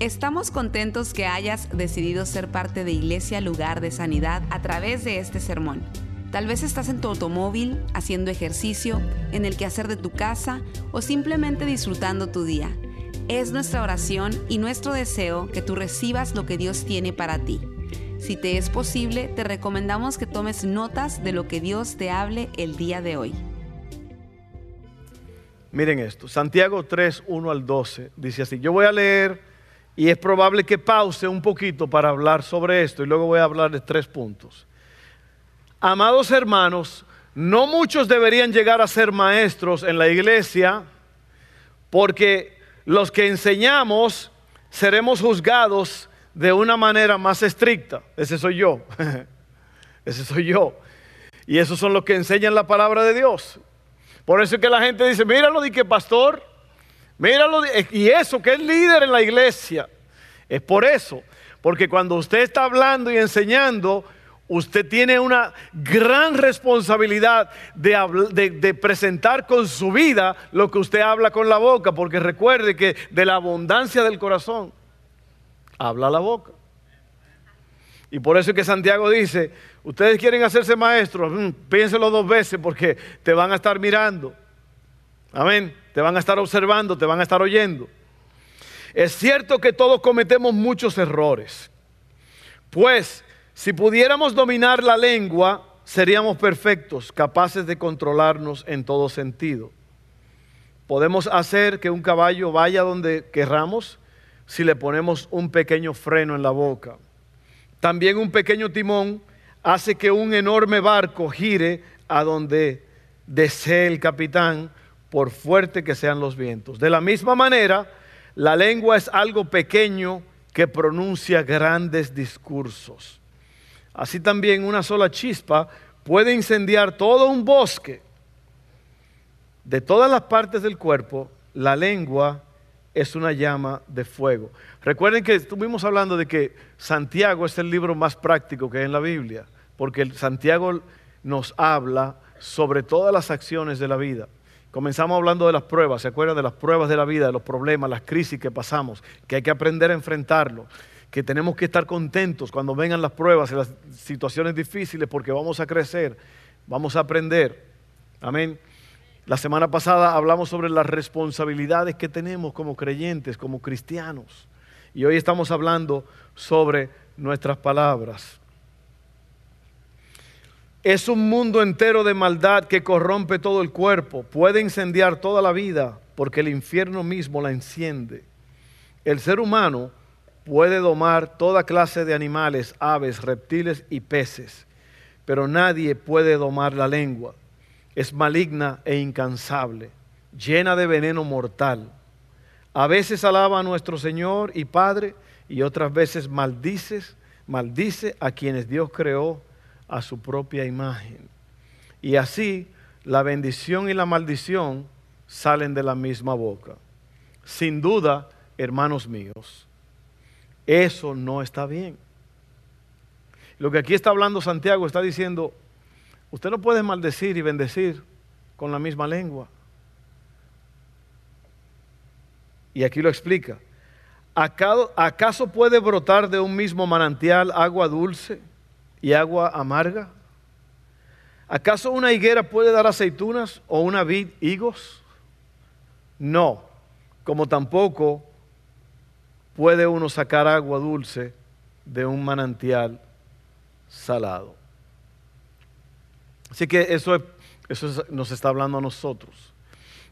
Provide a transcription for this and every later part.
Estamos contentos que hayas decidido ser parte de Iglesia Lugar de Sanidad a través de este sermón. Tal vez estás en tu automóvil, haciendo ejercicio, en el quehacer de tu casa o simplemente disfrutando tu día. Es nuestra oración y nuestro deseo que tú recibas lo que Dios tiene para ti. Si te es posible, te recomendamos que tomes notas de lo que Dios te hable el día de hoy. Miren esto, Santiago 3, 1 al 12, dice así, yo voy a leer y es probable que pause un poquito para hablar sobre esto y luego voy a hablar de tres puntos. Amados hermanos, no muchos deberían llegar a ser maestros en la iglesia porque los que enseñamos seremos juzgados de una manera más estricta. Ese soy yo. Ese soy yo. Y esos son los que enseñan la palabra de Dios. Por eso es que la gente dice, míralo, di que pastor, Míralo, y eso que es líder en la iglesia. Es por eso, porque cuando usted está hablando y enseñando, usted tiene una gran responsabilidad de, presentar con su vida lo que usted habla con la boca, porque recuerde que de la abundancia del corazón habla la boca. Y por eso es que Santiago dice, ustedes quieren hacerse maestros, mm, piénselo dos veces porque te van a estar mirando. Amén te van a estar observando, te van a estar oyendo. Es cierto que todos cometemos muchos errores, pues si pudiéramos dominar la lengua, seríamos perfectos, capaces de controlarnos en todo sentido. Podemos hacer que un caballo vaya donde querramos si le ponemos un pequeño freno en la boca. También un pequeño timón hace que un enorme barco gire a donde desee el capitán por fuerte que sean los vientos. De la misma manera, la lengua es algo pequeño que pronuncia grandes discursos. Así también una sola chispa puede incendiar todo un bosque. De todas las partes del cuerpo, la lengua es una llama de fuego. Recuerden que estuvimos hablando de que Santiago es el libro más práctico que hay en la Biblia, porque Santiago nos habla sobre todas las acciones de la vida. Comenzamos hablando de las pruebas, ¿se acuerdan de las pruebas de la vida, de los problemas, las crisis que pasamos, que hay que aprender a enfrentarlo, que tenemos que estar contentos cuando vengan las pruebas y las situaciones difíciles porque vamos a crecer, vamos a aprender. Amén. La semana pasada hablamos sobre las responsabilidades que tenemos como creyentes, como cristianos. Y hoy estamos hablando sobre nuestras palabras. Es un mundo entero de maldad que corrompe todo el cuerpo, puede incendiar toda la vida porque el infierno mismo la enciende. El ser humano puede domar toda clase de animales, aves, reptiles y peces, pero nadie puede domar la lengua. Es maligna e incansable, llena de veneno mortal. A veces alaba a nuestro Señor y Padre y otras veces maldices, maldice a quienes Dios creó a su propia imagen. Y así la bendición y la maldición salen de la misma boca. Sin duda, hermanos míos, eso no está bien. Lo que aquí está hablando Santiago está diciendo, usted no puede maldecir y bendecir con la misma lengua. Y aquí lo explica. ¿Acaso puede brotar de un mismo manantial agua dulce y agua amarga? ¿Acaso una higuera puede dar aceitunas o una vid higos? No, como tampoco puede uno sacar agua dulce de un manantial salado. Así que eso, eso nos está hablando a nosotros.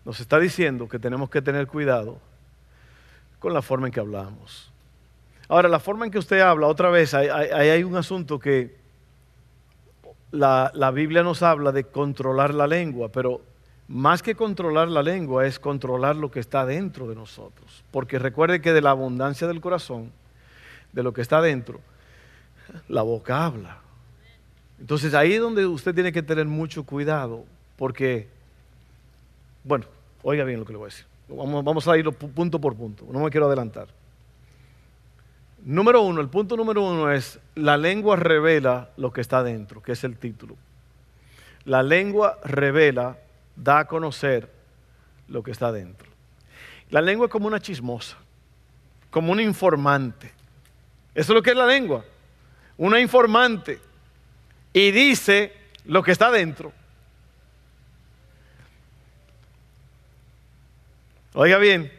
Nos está diciendo que tenemos que tener cuidado con la forma en que hablamos. Ahora, la forma en que usted habla, otra vez, hay, hay un asunto que la, Biblia nos habla de controlar la lengua, pero más que controlar la lengua es controlar lo que está dentro de nosotros. Porque recuerde que de la abundancia del corazón, de lo que está dentro, la boca habla. Entonces ahí es donde usted tiene que tener mucho cuidado, porque, bueno, oiga bien lo que le voy a decir. Vamos, vamos a ir punto por punto, no me quiero adelantar. Número uno, el punto número uno es, la lengua revela lo que está dentro, que es el título. La lengua revela, da a conocer lo que está dentro. La lengua es como una chismosa. como un informante. Eso es lo que es la lengua. Una informante. Y dice lo que está dentro. Oiga bien,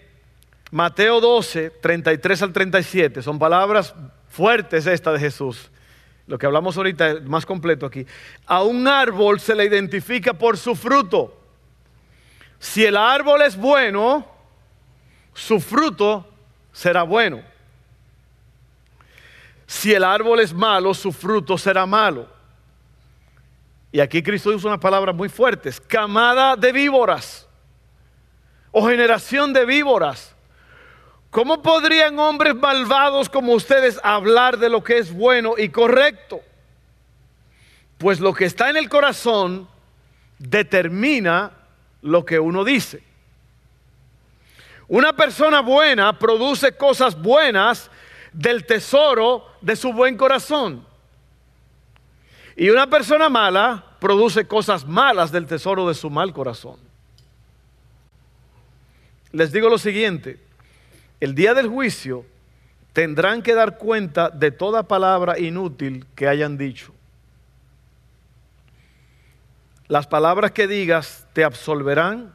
Mateo 12, 33 al 37, son palabras fuertes estas de Jesús. Lo que hablamos ahorita es más completo aquí. A un árbol se le identifica por su fruto. Si el árbol es bueno, su fruto será bueno. Si el árbol es malo, su fruto será malo. Y aquí Cristo usa unas palabras muy fuertes. Camada de víboras o generación de víboras. ¿Cómo podrían hombres malvados como ustedes hablar de lo que es bueno y correcto? Pues lo que está en el corazón determina lo que uno dice. Una persona buena produce cosas buenas del tesoro de su buen corazón. Y una persona mala produce cosas malas del tesoro de su mal corazón les digo lo siguiente, el día del juicio tendrán que dar cuenta de toda palabra inútil que hayan dicho. Las palabras que digas te absolverán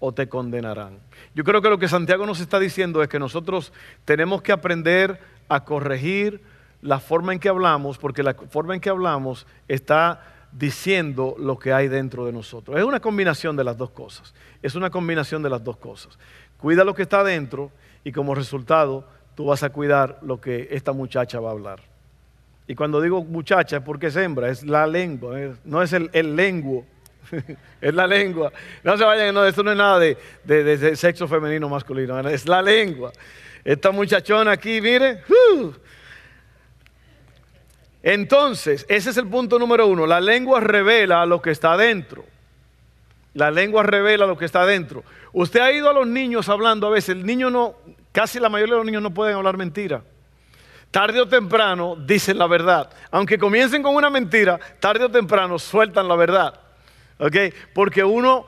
o te condenarán. Yo creo que lo que Santiago nos está diciendo es que nosotros tenemos que aprender a corregir la forma en que hablamos, porque la forma en que hablamos está diciendo lo que hay dentro de nosotros. Es una combinación de las dos cosas. Es una combinación de las dos cosas. Cuida lo que está dentro y como resultado tú vas a cuidar lo que esta muchacha va a hablar. Y cuando digo muchacha es porque es hembra, es la lengua, no es el, el lenguo, es la lengua. No se vayan, no, esto no es nada de, sexo femenino masculino, es la lengua. Esta muchachona aquí, mire, uh, entonces, ese es el punto número uno. La lengua revela lo que está dentro. La lengua revela lo que está dentro. Usted ha ido a los niños hablando a veces. El niño no, casi la mayoría de los niños no pueden hablar mentira. Tarde o temprano dicen la verdad. Aunque comiencen con una mentira, tarde o temprano sueltan la verdad. ¿Ok? Porque uno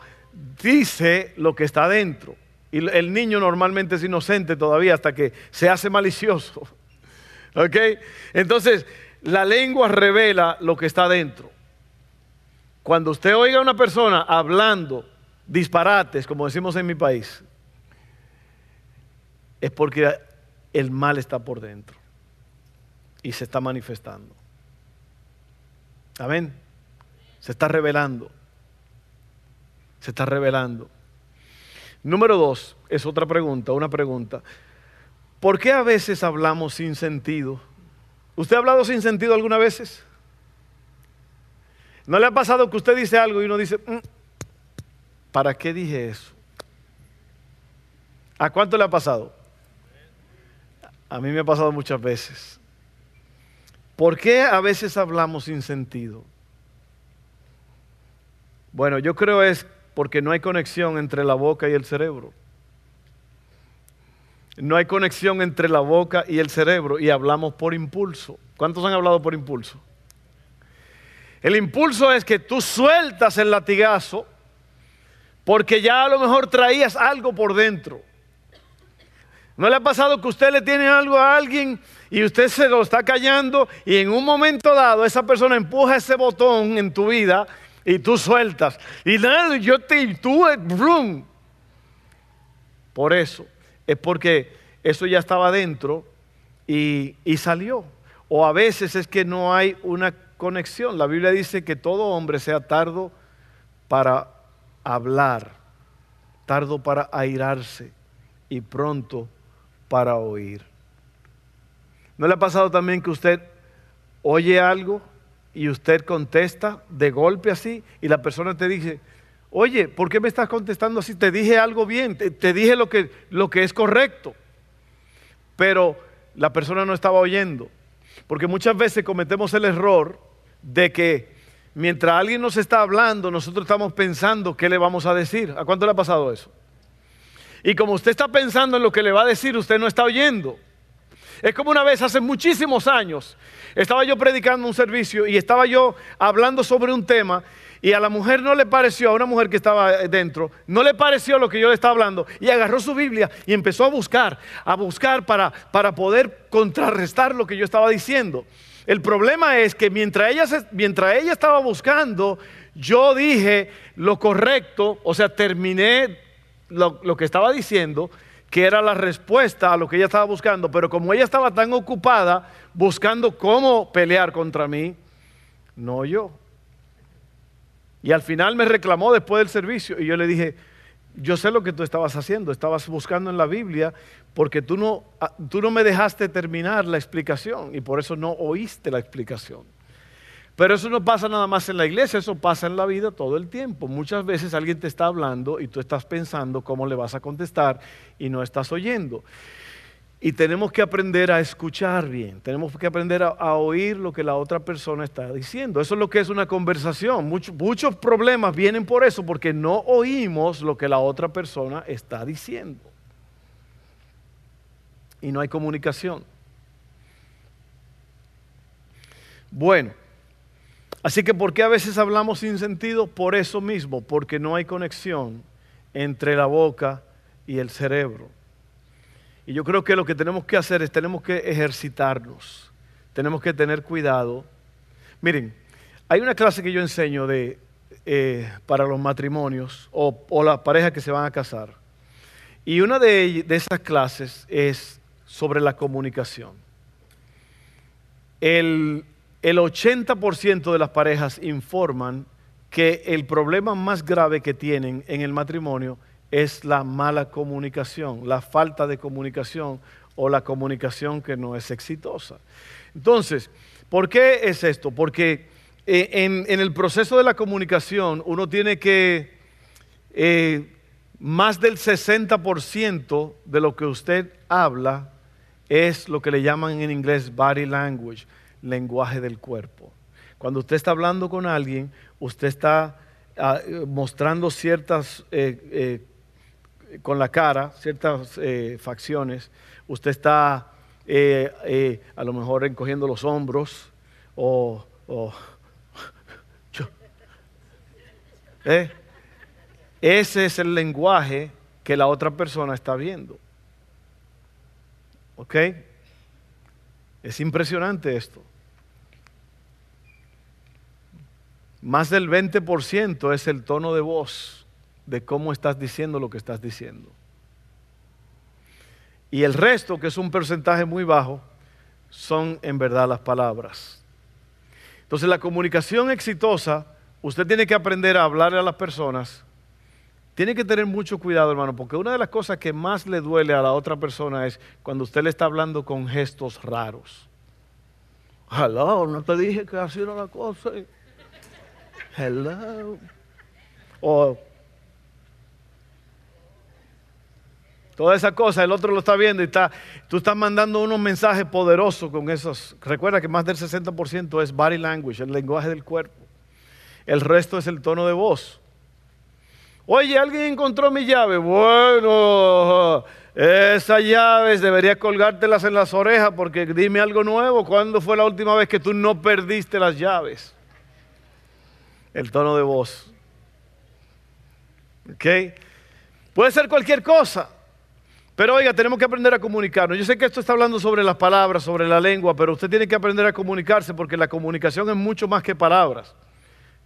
dice lo que está dentro. Y el niño normalmente es inocente todavía hasta que se hace malicioso. ¿Ok? Entonces, la lengua revela lo que está dentro. Cuando usted oiga a una persona hablando disparates, como decimos en mi país, es porque el mal está por dentro y se está manifestando. Amén. Se está revelando. Se está revelando. Número dos, es otra pregunta, una pregunta. ¿Por qué a veces hablamos sin sentido? ¿Usted ha hablado sin sentido alguna vez? ¿No le ha pasado que usted dice algo y uno dice, mm, ¿para qué dije eso? ¿A cuánto le ha pasado? A mí me ha pasado muchas veces. ¿Por qué a veces hablamos sin sentido? Bueno, yo creo es porque no hay conexión entre la boca y el cerebro. No hay conexión entre la boca y el cerebro y hablamos por impulso. ¿Cuántos han hablado por impulso? El impulso es que tú sueltas el latigazo porque ya a lo mejor traías algo por dentro. ¿No le ha pasado que usted le tiene algo a alguien y usted se lo está callando y en un momento dado esa persona empuja ese botón en tu vida y tú sueltas? Y nada, yo te, tú, brum. Por eso es porque eso ya estaba dentro y, salió. O a veces es que no hay una La Biblia dice que todo hombre sea tardo para hablar, tardo para airarse y pronto para oír. ¿No le ha pasado también que usted oye algo y usted contesta de golpe así y la persona te dice, Oye, ¿por qué me estás contestando así? Te dije algo bien, te, dije lo que, lo que es correcto. Pero la persona no estaba oyendo. Porque muchas veces cometemos el error de que mientras alguien nos está hablando, nosotros estamos pensando qué le vamos a decir. ¿A cuánto le ha pasado eso? Y como usted está pensando en lo que le va a decir, usted no está oyendo. Es como una vez, hace muchísimos años, estaba yo predicando un servicio y estaba yo hablando sobre un tema Y a la mujer no le pareció, a una mujer que estaba dentro, no le pareció lo que yo le estaba hablando. Y agarró su Biblia y empezó a buscar, a buscar para, para poder contrarrestar lo que yo estaba diciendo. El problema es que mientras ella, mientras ella estaba buscando, yo dije lo correcto, o sea, terminé lo, lo que estaba diciendo, que era la respuesta a lo que ella estaba buscando, pero como ella estaba tan ocupada buscando cómo pelear contra mí, no yo. Y al final me reclamó después del servicio y yo le dije, yo sé lo que tú estabas haciendo, estabas buscando en la Biblia porque tú no, ah, tú no me dejaste terminar la explicación y por eso no oíste la explicación. Pero eso no pasa nada más en la iglesia, eso pasa en la vida todo el tiempo. Muchas veces alguien te está hablando y tú estás pensando cómo le vas a contestar y no estás oyendo. Y tenemos que aprender a escuchar bien, tenemos que aprender a, oír lo que la otra persona está diciendo. Eso es lo que es una conversación. muchos problemas vienen por eso, porque no oímos lo que la otra persona está diciendo. Y no hay comunicación. Bueno, Así que ¿por qué a veces hablamos sin sentido? Por eso mismo, porque no hay conexión entre la boca y el cerebro. Y yo creo que lo que tenemos que hacer es tenemos que ejercitarnos, tenemos que tener cuidado. Miren, hay una clase que yo enseño de, eh, para los matrimonios o, o las parejas que se van a casar. Y una de, de esas clases es sobre la comunicación. El, el 80% de las parejas informan que el problema más grave que tienen en el matrimonio es la mala comunicación, la falta de comunicación o la comunicación que no es exitosa. Entonces, ¿por qué es esto? Porque eh, en, el proceso de la comunicación uno tiene que, eh, más del 60% de lo que usted habla es lo que le llaman en inglés body language lenguaje del cuerpo. Cuando usted está hablando con alguien, usted está ah, mostrando ciertas, eh, eh, con la cara, ciertas eh, facciones, usted está a lo mejor encogiendo los hombros o... Ese es el lenguaje que la otra persona está viendo. ¿Ok? Es impresionante esto. Más del 20% es el tono de voz de cómo estás diciendo lo que estás diciendo. Y el resto, que es un porcentaje muy bajo, son en verdad las palabras. Entonces la comunicación exitosa, usted tiene que aprender a hablarle a las personas. Tiene que tener mucho cuidado, hermano, porque una de las cosas que más le duele a la otra persona es cuando usted le está hablando con gestos raros. Hello, no te dije que así era la cosa. Hello. O toda esa cosa, el otro lo está viendo y está, tú estás mandando unos mensajes poderosos con esos. Recuerda que más del 60% es body language, el lenguaje del cuerpo. El resto es el tono de voz. Oye, alguien encontró mi llave. Bueno, esas llaves deberías colgártelas en las orejas porque dime algo nuevo. ¿Cuándo fue la última vez que tú no perdiste las llaves? el tono de voz. ¿Ok? Puede ser cualquier cosa. Pero oiga, tenemos que aprender a comunicarnos. Yo sé que esto está hablando sobre las palabras, sobre la lengua, pero usted tiene que aprender a comunicarse porque la comunicación es mucho más que palabras.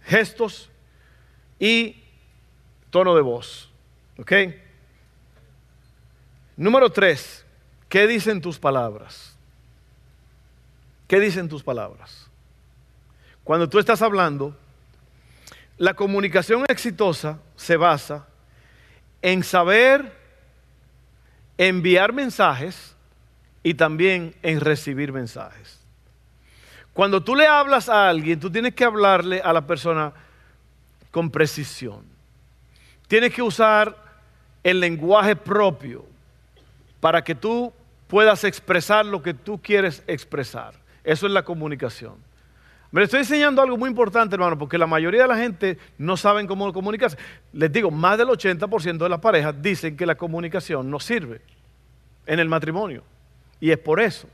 Gestos y tono de voz. ¿Ok? Número tres, ¿qué dicen tus palabras? ¿Qué dicen tus palabras? Cuando tú estás hablando, la comunicación exitosa se basa en saber enviar mensajes y también en recibir mensajes. Cuando tú le hablas a alguien, tú tienes que hablarle a la persona con precisión. Tienes que usar el lenguaje propio para que tú puedas expresar lo que tú quieres expresar. Eso es la comunicación. Me estoy enseñando algo muy importante, hermano, porque la mayoría de la gente no saben cómo comunicarse. Les digo, más del 80% de las parejas dicen que la comunicación no sirve en el matrimonio. Y es por eso.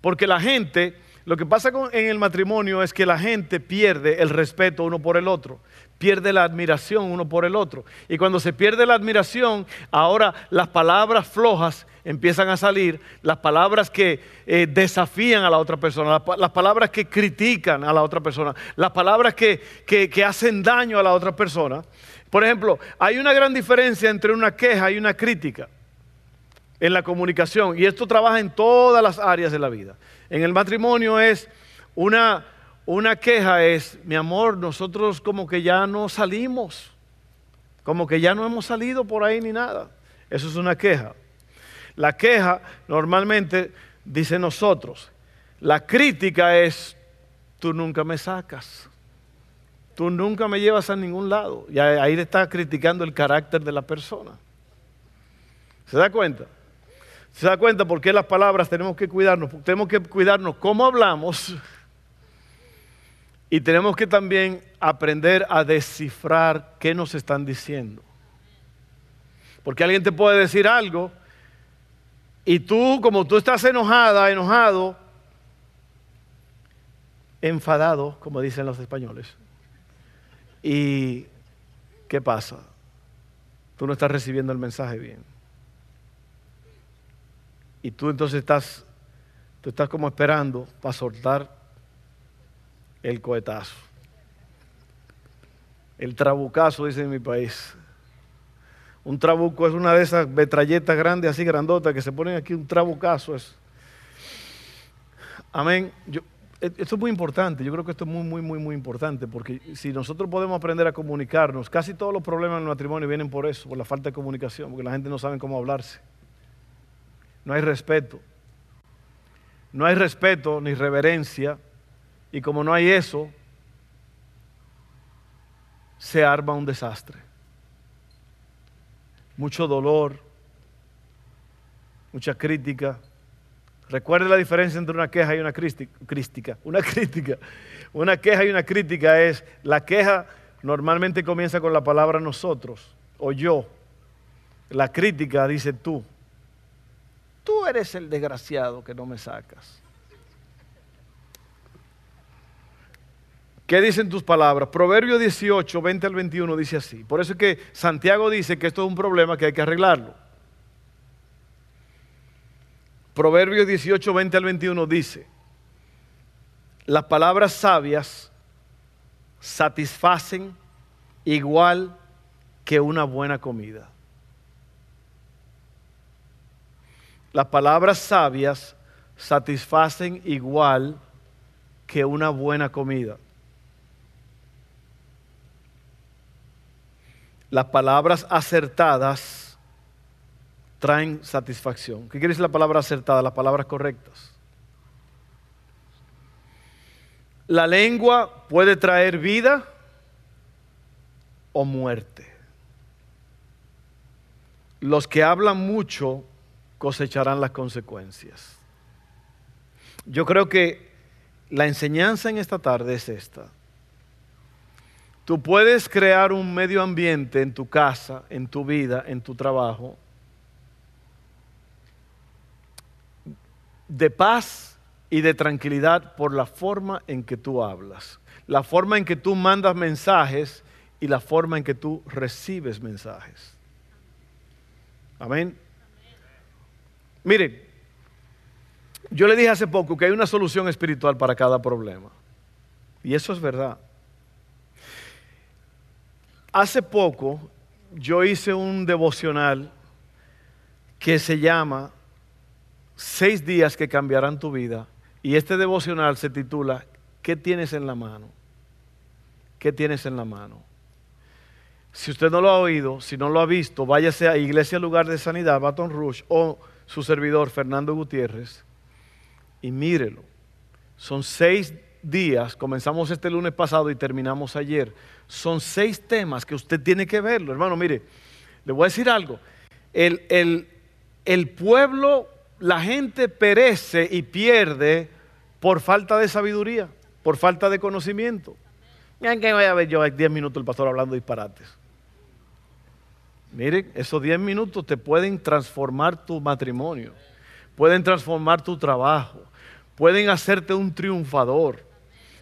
Porque la gente Lo que pasa en el matrimonio es que la gente pierde el respeto uno por el otro, pierde la admiración uno por el otro. Y cuando se pierde la admiración, ahora las palabras flojas empiezan a salir, las palabras que eh, desafían a la otra persona, las, palabras que critican a la otra persona, las palabras que, que hacen daño a la otra persona. Por ejemplo, hay una gran diferencia entre una queja y una crítica en la comunicación. Y esto trabaja en todas las áreas de la vida. En el matrimonio es una, una queja, es, mi amor, nosotros como que ya no salimos, como que ya no hemos salido por ahí ni nada. Eso es una queja. La queja normalmente dice nosotros. La crítica es, tú nunca me sacas. Tú nunca me llevas a ningún lado. Y ahí le está criticando el carácter de la persona. ¿Se da cuenta? ¿Se da cuenta por qué las palabras tenemos que cuidarnos? Tenemos que cuidarnos cómo hablamos y tenemos que también aprender a descifrar qué nos están diciendo. Porque alguien te puede decir algo y tú, como tú estás enojada, enojado, enfadado, como dicen los españoles, ¿Y qué pasa? Tú no estás recibiendo el mensaje bien. Y tú entonces estás, tú estás como esperando para soltar el cohetazo. El trabucazo, dice en mi país. Un trabuco es una de esas metralletas grandes, así grandotas, que se ponen aquí, un trabucazo es. Amén. Yo, e, esto es muy importante, yo creo que esto es muy, muy, muy, muy importante, porque si nosotros podemos aprender a comunicarnos, casi todos los problemas en el matrimonio vienen por eso, por la falta de comunicación, porque la gente no sabe cómo hablarse. No hay respeto. No hay respeto ni reverencia, y como no hay eso, se arma un desastre. Mucho dolor, mucha crítica, Recuerde la diferencia entre una queja y una crítica. Una crítica. Una queja y una crítica es, la queja normalmente comienza con la palabra nosotros o yo. La crítica dice tú. Tú eres el desgraciado que no me sacas. ¿Qué dicen tus palabras? Proverbio 18, 20 al 21 dice así. Por eso es que Santiago dice que esto es un problema que hay que arreglarlo. Proverbios 18, 20 al 21 dice, las palabras sabias satisfacen igual que una buena comida. Las palabras sabias satisfacen igual que una buena comida. Las palabras acertadas traen satisfacción. ¿Qué quiere decir la palabra acertada? Las palabras correctas. La lengua puede traer vida o muerte. Los que hablan mucho cosecharán las consecuencias. Yo creo que la enseñanza en esta tarde es esta. Tú puedes crear un medio ambiente en tu casa, en tu vida, en tu trabajo, de paz y de tranquilidad por la forma en que tú hablas, la forma en que tú mandas mensajes y la forma en que tú recibes mensajes. Amén. Miren, yo le dije hace poco que hay una solución espiritual para cada problema. Y eso es verdad. Hace poco yo hice un devocional que se llama seis días que cambiarán tu vida. Y este devocional se titula ¿Qué tienes en la mano? ¿Qué tienes en la mano? Si usted no lo ha oído, si no lo ha visto, váyase a Iglesia Lugar de Sanidad, Baton Rouge, o su servidor, Fernando Gutiérrez, y mírelo. Son seis días, comenzamos este lunes pasado y terminamos ayer. Son seis temas que usted tiene que verlo. Hermano, mire, le voy a decir algo. El, el, el pueblo la gente perece y pierde por falta de sabiduría, por falta de conocimiento. Miren que voy a ver yo 10 minutos el pastor hablando disparates. Miren, esos 10 minutos te pueden transformar tu matrimonio, pueden transformar tu trabajo, pueden hacerte un triunfador.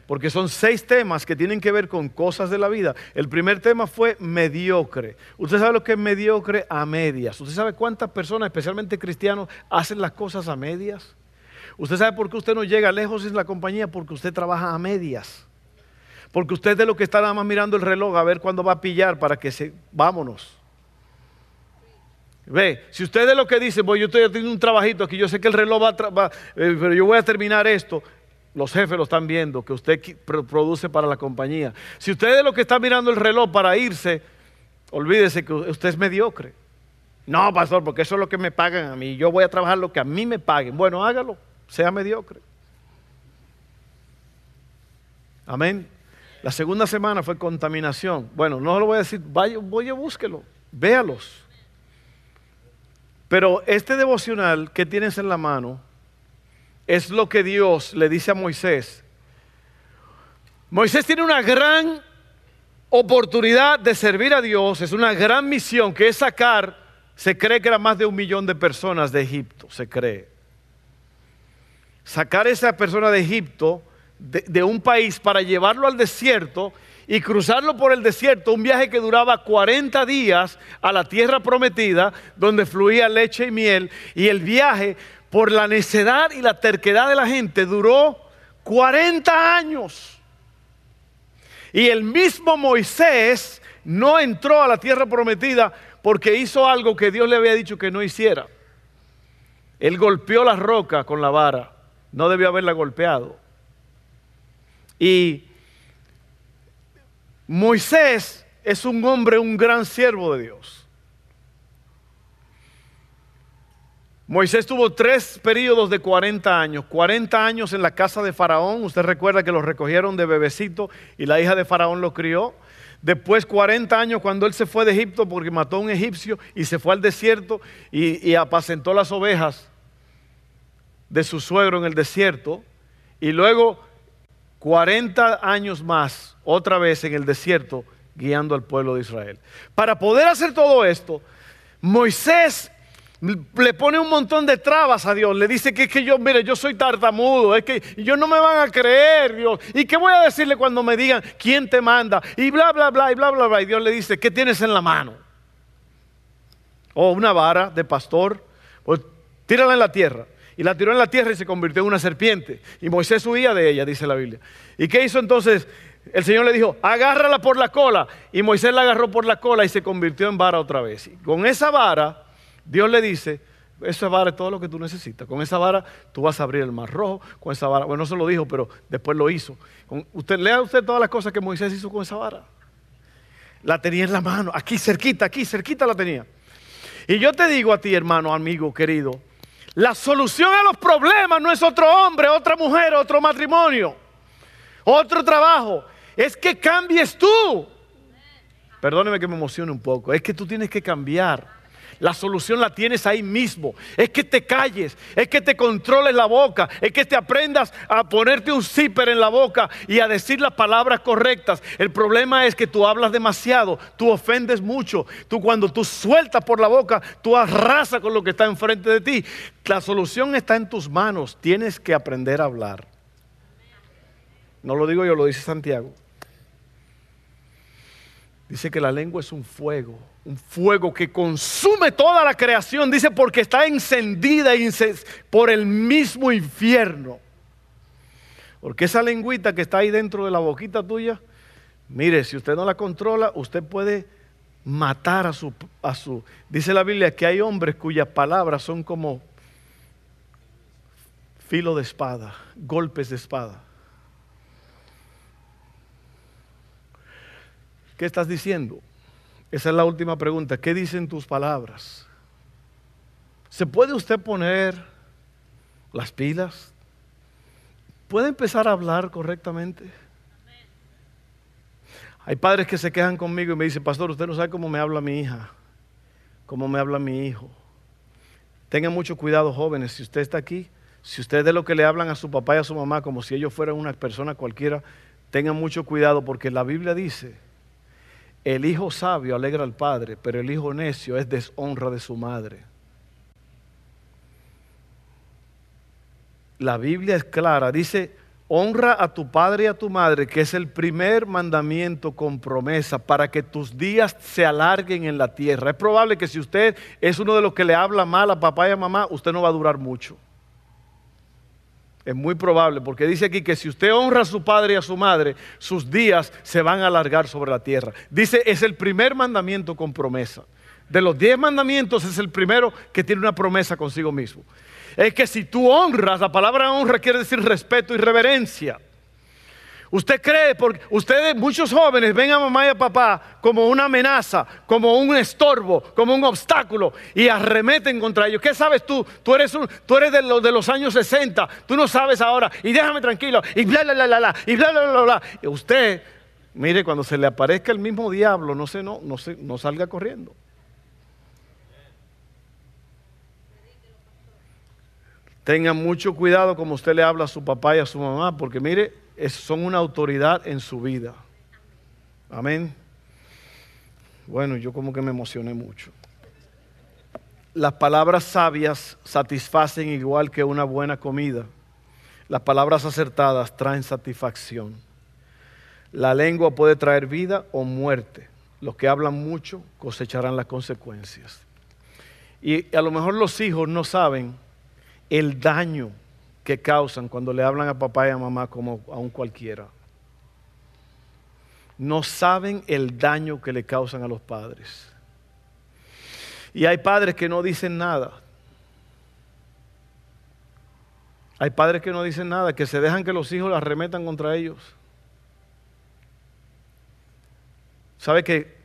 Porque son seis temas que tienen que ver con cosas de la vida. El primer tema fue mediocre. Usted sabe lo que es mediocre a medias. Usted sabe cuántas personas, especialmente cristianos, hacen las cosas a medias. Usted sabe por qué usted no llega lejos en la compañía, porque usted trabaja a medias. Porque usted es de lo que está nada más mirando el reloj a ver cuándo va a pillar para que se... Vámonos. Ve, si usted es lo que dice, pues yo estoy haciendo un trabajito aquí, yo sé que el reloj va, a eh, pero yo voy a terminar esto. Los jefes lo están viendo, que usted produce para la compañía. Si usted es lo que está mirando el reloj para irse, olvídese que usted es mediocre. No, pastor, porque eso es lo que me pagan a mí. Yo voy a trabajar lo que a mí me paguen. Bueno, hágalo, sea mediocre. Amén. La segunda semana fue contaminación. Bueno, no lo voy a decir, vaya, voy a búsquelo, véalos. Pero este devocional que tienes en la mano es lo que Dios le dice a Moisés. Moisés tiene una gran oportunidad de servir a Dios, es una gran misión que es sacar, se cree que era más de un millón de personas de Egipto, se cree. Sacar a esa persona de Egipto, de, de un país, para llevarlo al desierto y cruzarlo por el desierto, un viaje que duraba 40 días a la tierra prometida, donde fluía leche y miel, y el viaje, por la necedad y la terquedad de la gente, duró 40 años. Y el mismo Moisés no entró a la tierra prometida porque hizo algo que Dios le había dicho que no hiciera. Él golpeó la roca con la vara, no debió haberla golpeado. Y Moisés es un hombre, un gran siervo de Dios. Moisés tuvo tres periodos de 40 años. 40 años en la casa de Faraón. Usted recuerda que lo recogieron de bebecito y la hija de Faraón lo crió. Después 40 años cuando él se fue de Egipto porque mató a un egipcio y se fue al desierto y, y apacentó las ovejas de su suegro en el desierto. Y luego 40 años más, otra vez en el desierto, guiando al pueblo de Israel. Para poder hacer todo esto, Moisés le pone un montón de trabas a Dios. Le dice que es que yo, mire, yo soy tartamudo, es que yo no me van a creer, Dios. ¿Y qué voy a decirle cuando me digan quién te manda? Y bla, bla, bla, y bla, bla, bla. Y Dios le dice, ¿qué tienes en la mano? O oh, una vara de pastor, pues tírala en la tierra y la tiró en la tierra y se convirtió en una serpiente. Y Moisés huía de ella, dice la Biblia. ¿Y qué hizo entonces? El Señor le dijo, agárrala por la cola. Y Moisés la agarró por la cola y se convirtió en vara otra vez. Y con esa vara, Dios le dice, esa vara es todo lo que tú necesitas. Con esa vara tú vas a abrir el mar rojo. Con esa vara, bueno, no se lo dijo, pero después lo hizo. usted lea usted todas las cosas que Moisés hizo con esa vara. La tenía en la mano, aquí cerquita, aquí cerquita la tenía. Y yo te digo a ti, hermano, amigo, querido, la solución a los problemas no es otro hombre, otra mujer, otro matrimonio, otro trabajo. Es que cambies tú. Perdóneme que me emocione un poco. Es que tú tienes que cambiar. La solución la tienes ahí mismo. Es que te calles, es que te controles la boca, es que te aprendas a ponerte un zipper en la boca y a decir las palabras correctas. El problema es que tú hablas demasiado, tú ofendes mucho. Tú cuando tú sueltas por la boca, tú arrasas con lo que está enfrente de ti. La solución está en tus manos. Tienes que aprender a hablar. No lo digo yo, lo dice Santiago. Dice que la lengua es un fuego un fuego que consume toda la creación, dice, porque está encendida por el mismo infierno. Porque esa lengüita que está ahí dentro de la boquita tuya, mire, si usted no la controla, usted puede matar a su, a su... Dice la Biblia que hay hombres cuyas palabras son como filo de espada, golpes de espada. ¿Qué estás diciendo? Esa es la última pregunta. ¿Qué dicen tus palabras? ¿Se puede usted poner las pilas? ¿Puede empezar a hablar correctamente? Hay padres que se quejan conmigo y me dicen, pastor, usted no sabe cómo me habla mi hija, cómo me habla mi hijo. Tengan mucho cuidado, jóvenes, si usted está aquí, si usted es de lo que le hablan a su papá y a su mamá como si ellos fueran una persona cualquiera, tengan mucho cuidado porque la Biblia dice el hijo sabio alegra al padre, pero el hijo necio es deshonra de su madre. la Biblia es clara. Dice, honra a tu padre y a tu madre, que es el primer mandamiento con promesa para que tus días se alarguen en la tierra. Es probable que si usted es uno de los que le habla mal a papá y a mamá, usted no va a durar mucho. Es muy probable, porque dice aquí que si usted honra a su padre y a su madre, sus días se van a alargar sobre la tierra. Dice, es el primer mandamiento con promesa. De los diez mandamientos es el primero que tiene una promesa consigo mismo. Es que si tú honras, la palabra honra quiere decir respeto y reverencia. Usted cree, porque ustedes, muchos jóvenes, ven a mamá y a papá como una amenaza, como un estorbo, como un obstáculo y arremeten contra ellos. ¿Qué sabes tú? Tú eres, tú eres de, los, de los años 60, tú no sabes ahora, y déjame tranquilo, y bla, bla, bla, bla, bla, y bla, bla, bla, bla. Usted, mire, cuando se le aparezca el mismo diablo, no, se, no, no, se, no salga corriendo. Tengan mucho cuidado como usted le habla a su papá y a su mamá, porque mire, son una autoridad en su vida. Amén. Bueno, yo como que me emocioné mucho. Las palabras sabias satisfacen igual que una buena comida. Las palabras acertadas traen satisfacción. La lengua puede traer vida o muerte. Los que hablan mucho cosecharán las consecuencias. Y a lo mejor los hijos no saben el daño que causan cuando le hablan a papá y a mamá como a un cualquiera. No saben el daño que le causan a los padres. Y hay padres que no dicen nada. Hay padres que no dicen nada, que se dejan que los hijos las remetan contra ellos. ¿Sabe que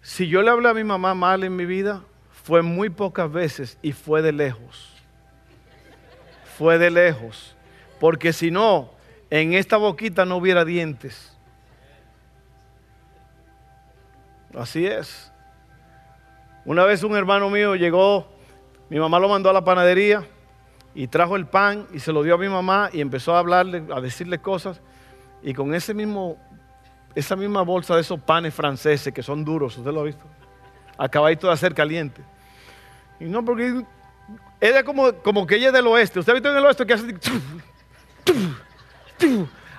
si yo le hablé a mi mamá mal en mi vida, fue muy pocas veces y fue de lejos? Fue de lejos, porque si no, en esta boquita no hubiera dientes. Así es. Una vez un hermano mío llegó, mi mamá lo mandó a la panadería y trajo el pan y se lo dio a mi mamá y empezó a hablarle, a decirle cosas. Y con ese mismo, esa misma bolsa de esos panes franceses que son duros, ¿usted lo ha visto? Acabadito de hacer caliente. Y no, porque ella como, como que ella es del oeste. ¿Usted ha visto en el oeste que hace...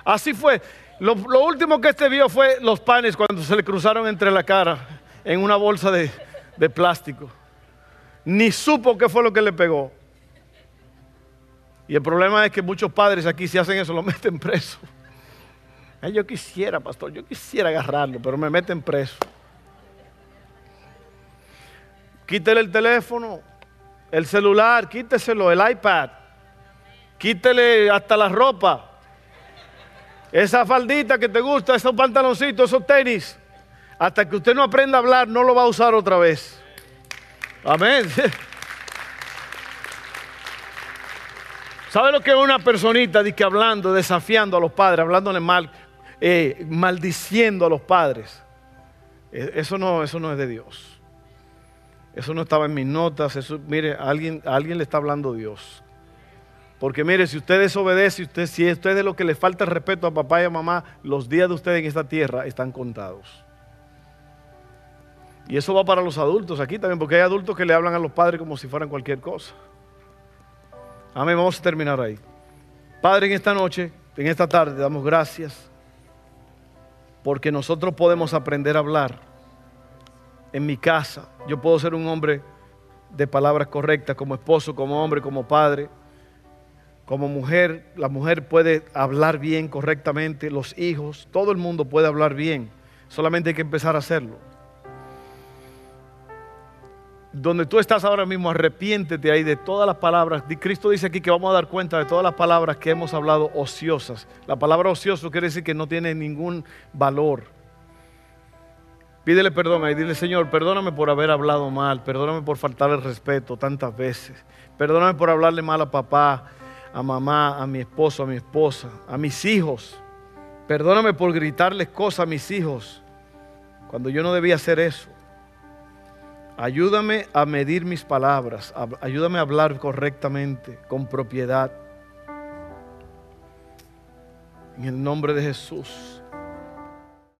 Así fue. Lo, último que este vio fue los panes cuando se le cruzaron entre la cara en una bolsa de, de plástico. Ni supo qué fue lo que le pegó. Y el problema es que muchos padres aquí si hacen eso lo meten preso. yo quisiera, pastor, yo quisiera agarrarlo, pero me meten preso. Quítele el teléfono, el celular, quíteselo, el iPad, quítele hasta la ropa, esa faldita que te gusta, esos pantaloncitos, esos tenis, hasta que usted no aprenda a hablar, no lo va a usar otra vez. Amén. ¿Sabe lo que es una personita que hablando, desafiando a los padres, hablándole mal, eh, maldiciendo a los padres? E, eso no, eso no es de Dios. Eso no estaba en mis notas. Eso, mire, a alguien, alguien le está hablando Dios. Porque mire, si usted desobedece, usted, si usted es de lo que le falta el respeto a papá y a mamá, los días de usted en esta tierra están contados. Y eso va para los adultos aquí también, porque hay adultos que le hablan a los padres como si fueran cualquier cosa. Amén, vamos a terminar ahí. Padre, en esta noche, en esta tarde, damos gracias porque nosotros podemos aprender a hablar en mi casa. Yo puedo ser un hombre de palabras correctas como esposo, como hombre, como padre, como mujer. La mujer puede hablar bien correctamente, los hijos, todo el mundo puede hablar bien. Solamente hay que empezar a hacerlo. Donde tú estás ahora mismo, arrepiéntete ahí de todas las palabras. Cristo dice aquí que vamos a dar cuenta de todas las palabras que hemos hablado ociosas. La palabra ocioso quiere decir que no tiene ningún valor Pídele perdón y dile, Señor, perdóname por haber hablado mal, perdóname por faltarle respeto tantas veces, perdóname por hablarle mal a papá, a mamá, a mi esposo, a mi esposa, a mis hijos. Perdóname por gritarles cosas a mis hijos cuando yo no debía hacer eso. Ayúdame a medir mis palabras, ayúdame a hablar correctamente, con propiedad. En el nombre de Jesús.